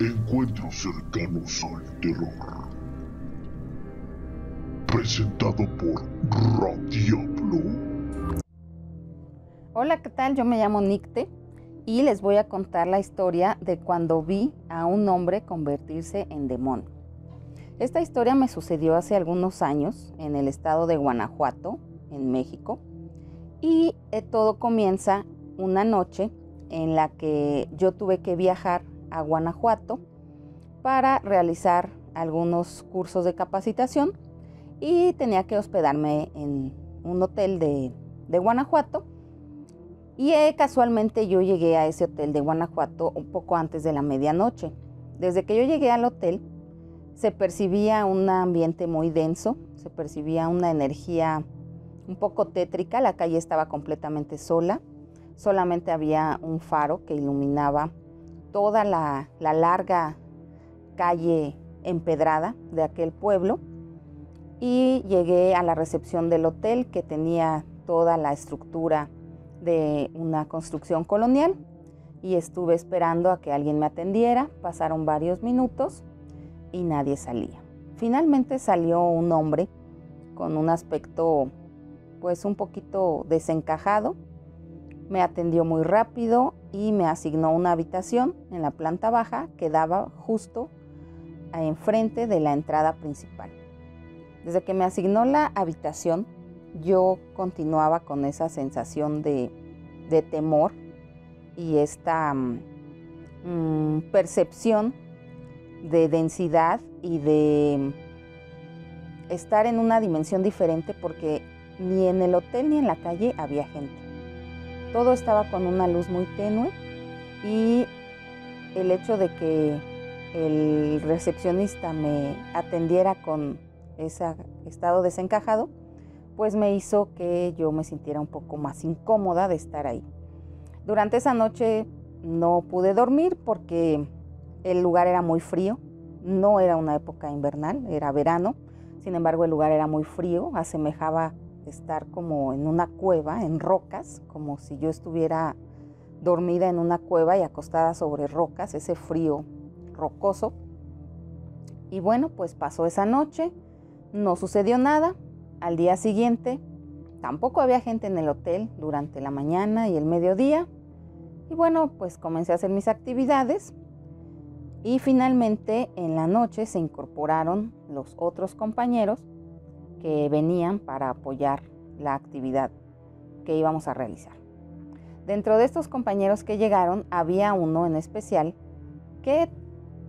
Encuentros cercanos al terror. Presentado por Radiablo. Hola, ¿qué tal? Yo me llamo Nicte y les voy a contar la historia de cuando vi a un hombre convertirse en demonio. Esta historia me sucedió hace algunos años en el estado de Guanajuato, en México, y eh, todo comienza una noche en la que yo tuve que viajar a Guanajuato para realizar algunos cursos de capacitación y tenía que hospedarme en un hotel de, Guanajuato. Y eh, casualmente yo llegué a ese hotel de Guanajuato un poco antes de la medianoche. Desde que yo llegué al hotel se percibía un ambiente muy denso, se percibía una energía un poco tétrica, la calle estaba completamente sola, solamente había un faro que iluminaba toda la, larga calle empedrada de aquel pueblo y llegué a la recepción del hotel que tenía toda la estructura de una construcción colonial y estuve esperando a que alguien me atendiera. Pasaron varios minutos y nadie salía. Finalmente salió un hombre con un aspecto pues un poquito desencajado. Me atendió muy rápido y me asignó una habitación en la planta baja que daba justo enfrente de la entrada principal. Desde que me asignó la habitación, yo continuaba con esa sensación de, temor y esta mm, percepción de densidad y de estar en una dimensión diferente porque ni en el hotel ni en la calle había gente. Todo estaba con una luz muy tenue y el hecho de que el recepcionista me atendiera con ese estado desencajado, pues me hizo que yo me sintiera un poco más incómoda de estar ahí. Durante esa noche no pude dormir porque el lugar era muy frío, no era una época invernal, era verano, sin embargo el lugar era muy frío, asemejaba estar como en una cueva, en rocas, como si yo estuviera dormida en una cueva y acostada sobre rocas, ese frío rocoso. Y bueno, pues pasó esa noche, no sucedió nada. Al día siguiente tampoco había gente en el hotel durante la mañana y el mediodía. Y bueno, pues comencé a hacer mis actividades. Y finalmente en la noche se incorporaron los otros compañeros que venían para apoyar la actividad que íbamos a realizar. Dentro de estos compañeros que llegaron había uno en especial que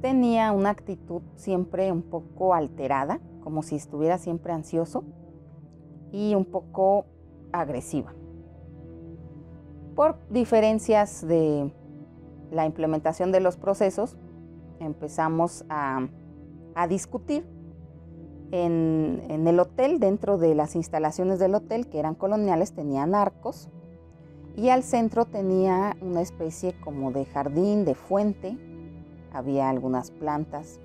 tenía una actitud siempre un poco alterada, como si estuviera siempre ansioso y un poco agresiva. Por diferencias de la implementación de los procesos, empezamos a, a discutir en, el hotel, dentro de las instalaciones del hotel, que eran coloniales, tenían arcos y al centro tenía una especie como de jardín, de fuente, había algunas plantas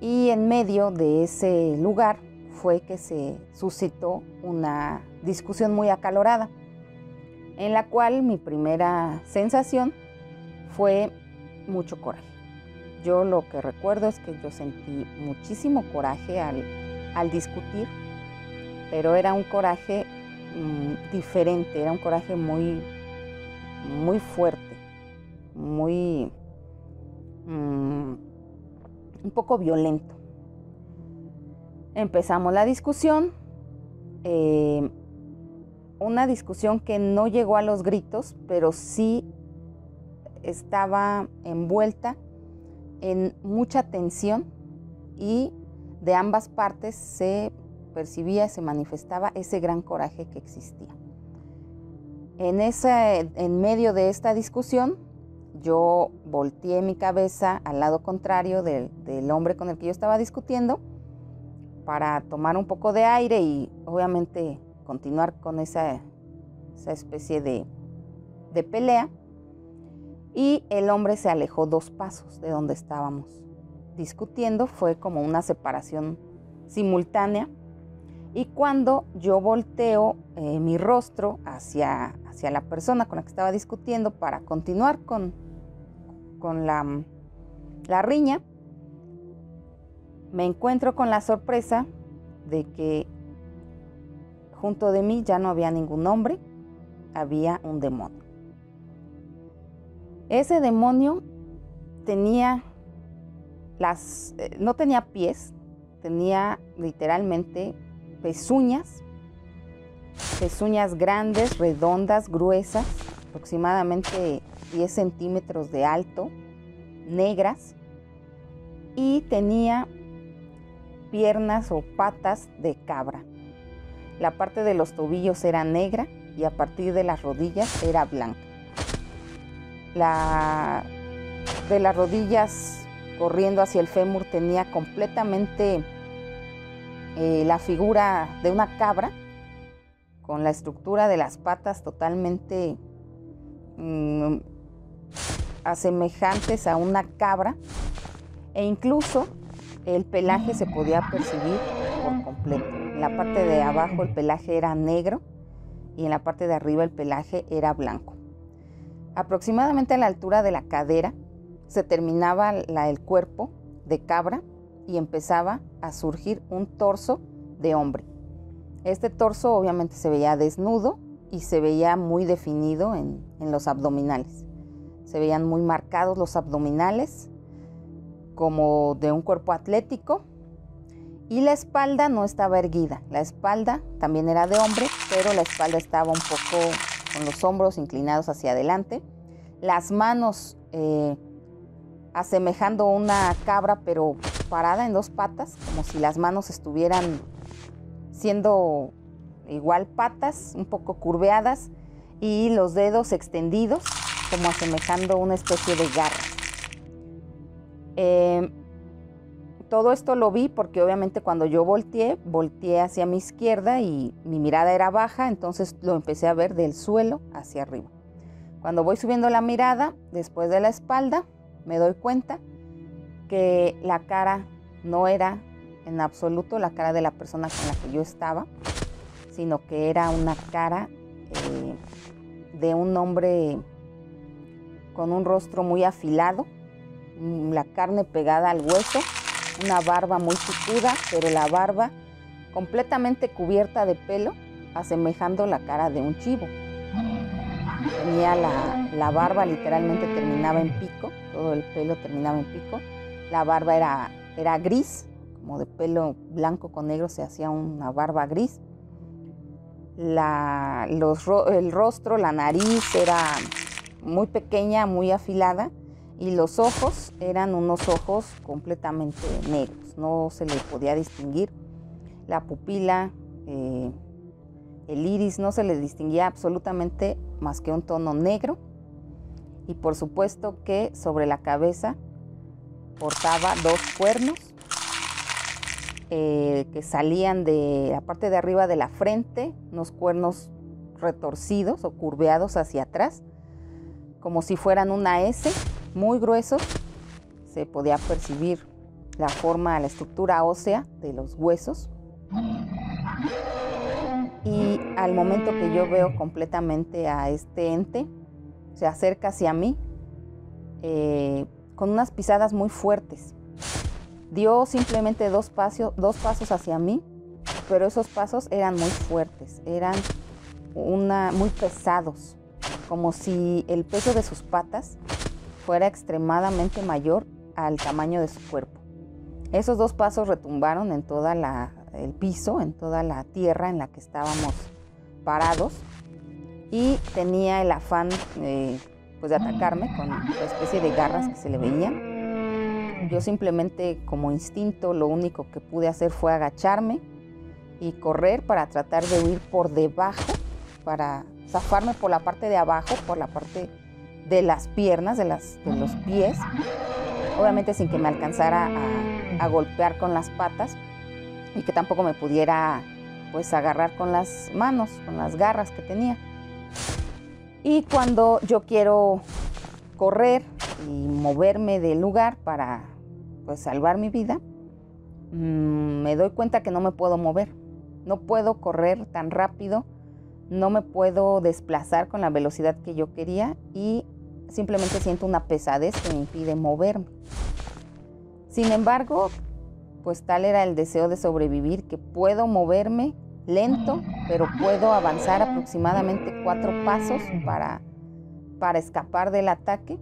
y en medio de ese lugar fue que se suscitó una discusión muy acalorada, en la cual mi primera sensación fue mucho coraje. Yo lo que recuerdo es que yo sentí muchísimo coraje al, discutir, pero era un coraje mm, diferente, era un coraje muy, muy fuerte, muy, mm, un poco violento. Empezamos la discusión, eh, una discusión que no llegó a los gritos, pero sí estaba envuelta en mucha tensión y de ambas partes se percibía, se manifestaba ese gran coraje que existía. En, ese, en medio de esta discusión, yo volteé mi cabeza al lado contrario del, hombre con el que yo estaba discutiendo para tomar un poco de aire y obviamente continuar con esa, esa especie de, de pelea y el hombre se alejó dos pasos de donde estábamos discutiendo. Fue como una separación simultánea. Y cuando yo volteo eh, mi rostro hacia, hacia la persona con la que estaba discutiendo para continuar con, con la, la riña, me encuentro con la sorpresa de que junto de mí ya no había ningún hombre, había un demonio. Ese demonio tenía las, eh, no tenía pies, tenía literalmente pezuñas, pezuñas grandes, redondas, gruesas, aproximadamente 10 centímetros de alto, negras, y tenía piernas o patas de cabra. La parte de los tobillos era negra y a partir de las rodillas era blanca. La de las rodillas corriendo hacia el fémur tenía completamente eh, la figura de una cabra con la estructura de las patas totalmente mm, asemejantes a una cabra e incluso el pelaje se podía percibir por completo. En la parte de abajo el pelaje era negro y en la parte de arriba el pelaje era blanco. Aproximadamente a la altura de la cadera se terminaba el cuerpo de cabra y empezaba a surgir un torso de hombre. Este torso obviamente se veía desnudo y se veía muy definido en, los abdominales. Se veían muy marcados los abdominales como de un cuerpo atlético y la espalda no estaba erguida. La espalda también era de hombre, pero la espalda estaba un poco con los hombros inclinados hacia adelante. Las manos eh, asemejando una cabra, pero parada en dos patas, como si las manos estuvieran siendo igual patas, un poco curveadas, y los dedos extendidos, como asemejando una especie de garra. Em, todo esto lo vi porque obviamente cuando yo volteé, volteé hacia mi izquierda y mi mirada era baja, entonces lo empecé a ver del suelo hacia arriba. Cuando voy subiendo la mirada, después de la espalda, me doy cuenta que la cara no era en absoluto la cara de la persona con la que yo estaba, sino que era una cara eh, de un hombre con un rostro muy afilado, la carne pegada al hueso, una barba muy picuda, pero la barba completamente cubierta de pelo, asemejando la cara de un chivo. Tenía la, barba, literalmente terminaba en pico, todo el pelo terminaba en pico. La barba era, gris, como de pelo blanco con negro se hacía una barba gris. El rostro, la nariz era muy pequeña, muy afilada y los ojos eran unos ojos completamente negros, no se le podía distinguir. La pupila, eh, el iris, no se le distinguía absolutamente más que un tono negro. Y por supuesto que sobre la cabeza portaba dos cuernos eh, que salían de la parte de arriba de la frente, unos cuernos retorcidos o curveados hacia atrás, como si fueran una S, muy gruesos. Se podía percibir la forma, la estructura ósea de los huesos y al momento que yo veo completamente a este ente, se acerca hacia mí eh, con unas pisadas muy fuertes. Dio simplemente dos, pasos, dos pasos hacia mí, pero esos pasos eran muy fuertes, eran una, muy pesados, como si el peso de sus patas fuera extremadamente mayor al tamaño de su cuerpo. Esos dos pasos retumbaron en toda la, el piso, en toda la tierra en la que estábamos parados y tenía el afán pues de atacarme con una especie de garras que se le veían. Yo simplemente como instinto lo único que pude hacer fue agacharme y correr para tratar de huir por debajo, para zafarme por la parte de abajo, por la parte de las piernas, de, las, de los pies, obviamente sin que me alcanzara a golpear con las patas, y que tampoco me pudiera pues agarrar con las manos, con las garras que tenía. Y cuando yo quiero correr y moverme del lugar para pues salvar mi vida, mm, me doy cuenta que no me puedo mover. No puedo correr tan rápido, no me puedo desplazar con la velocidad que yo quería y simplemente siento una pesadez que me impide moverme. Sin embargo, pues tal era el deseo de sobrevivir que puedo moverme lento, pero puedo avanzar aproximadamente cuatro pasos para, para escapar del ataque.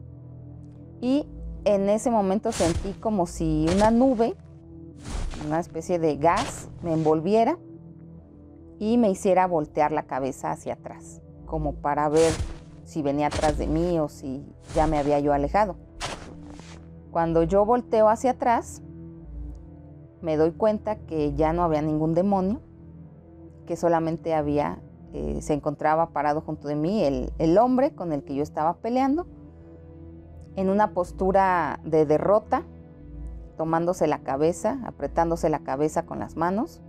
Y en ese momento sentí como si una nube, una especie de gas, me envolviera y me hiciera voltear la cabeza hacia atrás, como para ver si venía atrás de mí o si ya me había yo alejado. Cuando yo volteo hacia atrás, me doy cuenta que ya no había ningún demonio, que solamente había, eh, se encontraba parado junto de mí el, el hombre con el que yo estaba peleando, en una postura de derrota, tomándose la cabeza, apretándose la cabeza con las manos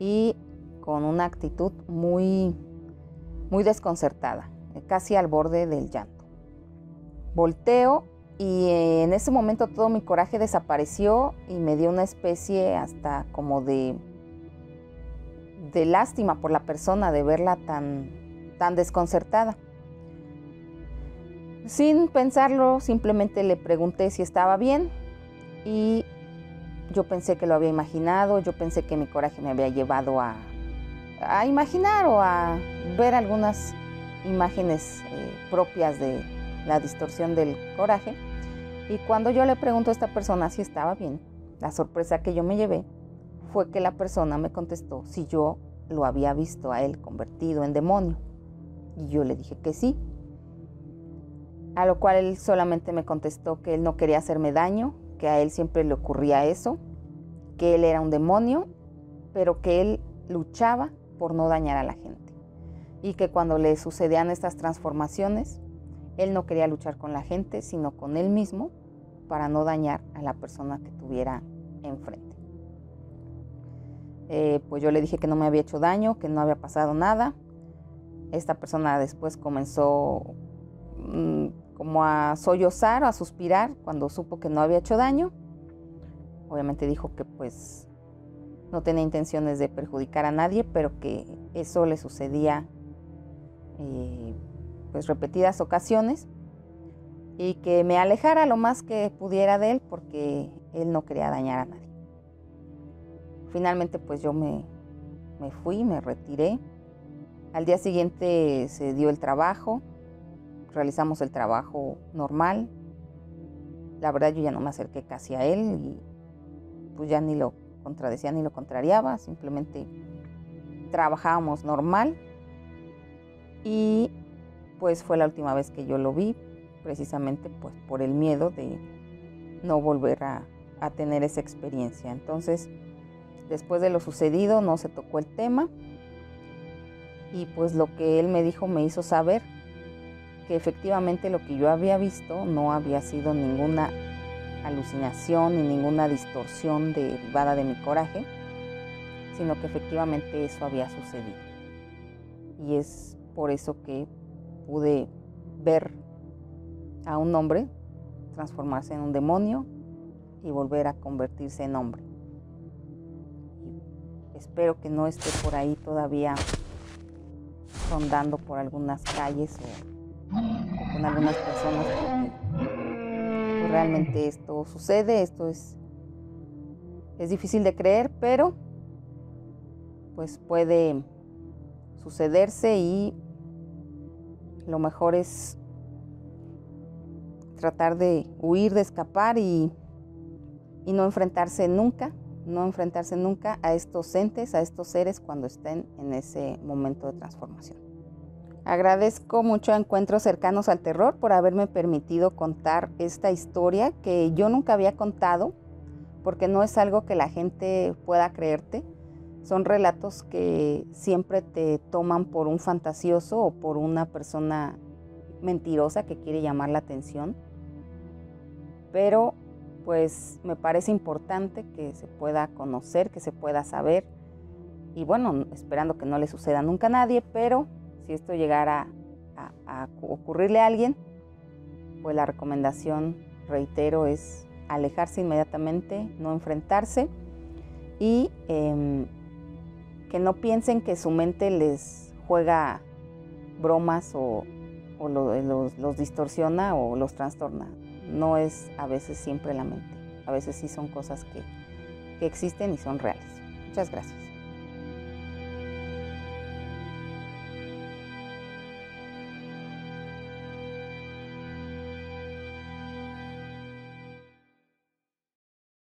y con una actitud muy, muy desconcertada, casi al borde del llanto. Volteo y en ese momento todo mi coraje desapareció y me dio una especie hasta como de, de lástima por la persona de verla tan, tan desconcertada. Sin pensarlo, simplemente le pregunté si estaba bien y yo pensé que lo había imaginado, yo pensé que mi coraje me había llevado a, a imaginar o a ver algunas imágenes eh, propias de la distorsión del coraje. Y cuando yo le pregunto a esta persona si estaba bien, la sorpresa que yo me llevé fue que la persona me contestó si yo lo había visto a él convertido en demonio. Y yo le dije que sí. A lo cual él solamente me contestó que él no quería hacerme daño, que a él siempre le ocurría eso, que él era un demonio, pero que él luchaba por no dañar a la gente. Y que cuando le sucedían estas transformaciones, él no quería luchar con la gente, sino con él mismo para no dañar a la persona que tuviera enfrente. Eh, pues yo le dije que no me había hecho daño, que no había pasado nada. Esta persona después comenzó mm, como a sollozar, a suspirar cuando supo que no había hecho daño. Obviamente dijo que pues no tenía intenciones de perjudicar a nadie, pero que eso le sucedía eh, pues repetidas ocasiones y que me alejara lo más que pudiera de él porque él no quería dañar a nadie. Finalmente pues yo me, me fui, me retiré. Al día siguiente se dio el trabajo, realizamos el trabajo normal. La verdad yo ya no me acerqué casi a él y pues ya ni lo contradecía ni lo contrariaba, simplemente trabajábamos normal y pues fue la última vez que yo lo vi, precisamente pues por el miedo de no volver a, a tener esa experiencia. Entonces, después de lo sucedido no se tocó el tema y pues lo que él me dijo me hizo saber que efectivamente lo que yo había visto no había sido ninguna alucinación ni ninguna distorsión derivada de mi coraje, sino que efectivamente eso había sucedido. Y es por eso que pude ver a un hombre transformarse en un demonio y volver a convertirse en hombre. espero que no esté por ahí todavía rondando por algunas calles o, con algunas personas porque realmente esto sucede, esto es, es difícil de creer, pero pues puede sucederse y lo mejor es tratar de huir, de escapar y, y no enfrentarse nunca, no enfrentarse nunca a estos entes, a estos seres cuando estén en ese momento de transformación. Agradezco mucho a Encuentros Cercanos al Terror por haberme permitido contar esta historia que yo nunca había contado, porque no es algo que la gente pueda creerte. Son relatos que siempre te toman por un fantasioso o por una persona mentirosa que quiere llamar la atención. Pero pues me parece importante que se pueda conocer, que se pueda saber. Y bueno, esperando que no le suceda nunca a nadie, pero si esto llegara a, ocurrirle a alguien, pues la recomendación, reitero, es alejarse inmediatamente, no enfrentarse. Y em, que no piensen que su mente les juega bromas o, los distorsiona o los trastorna no es a veces siempre la mente. a veces sí son cosas que, existen y son reales. Muchas gracias.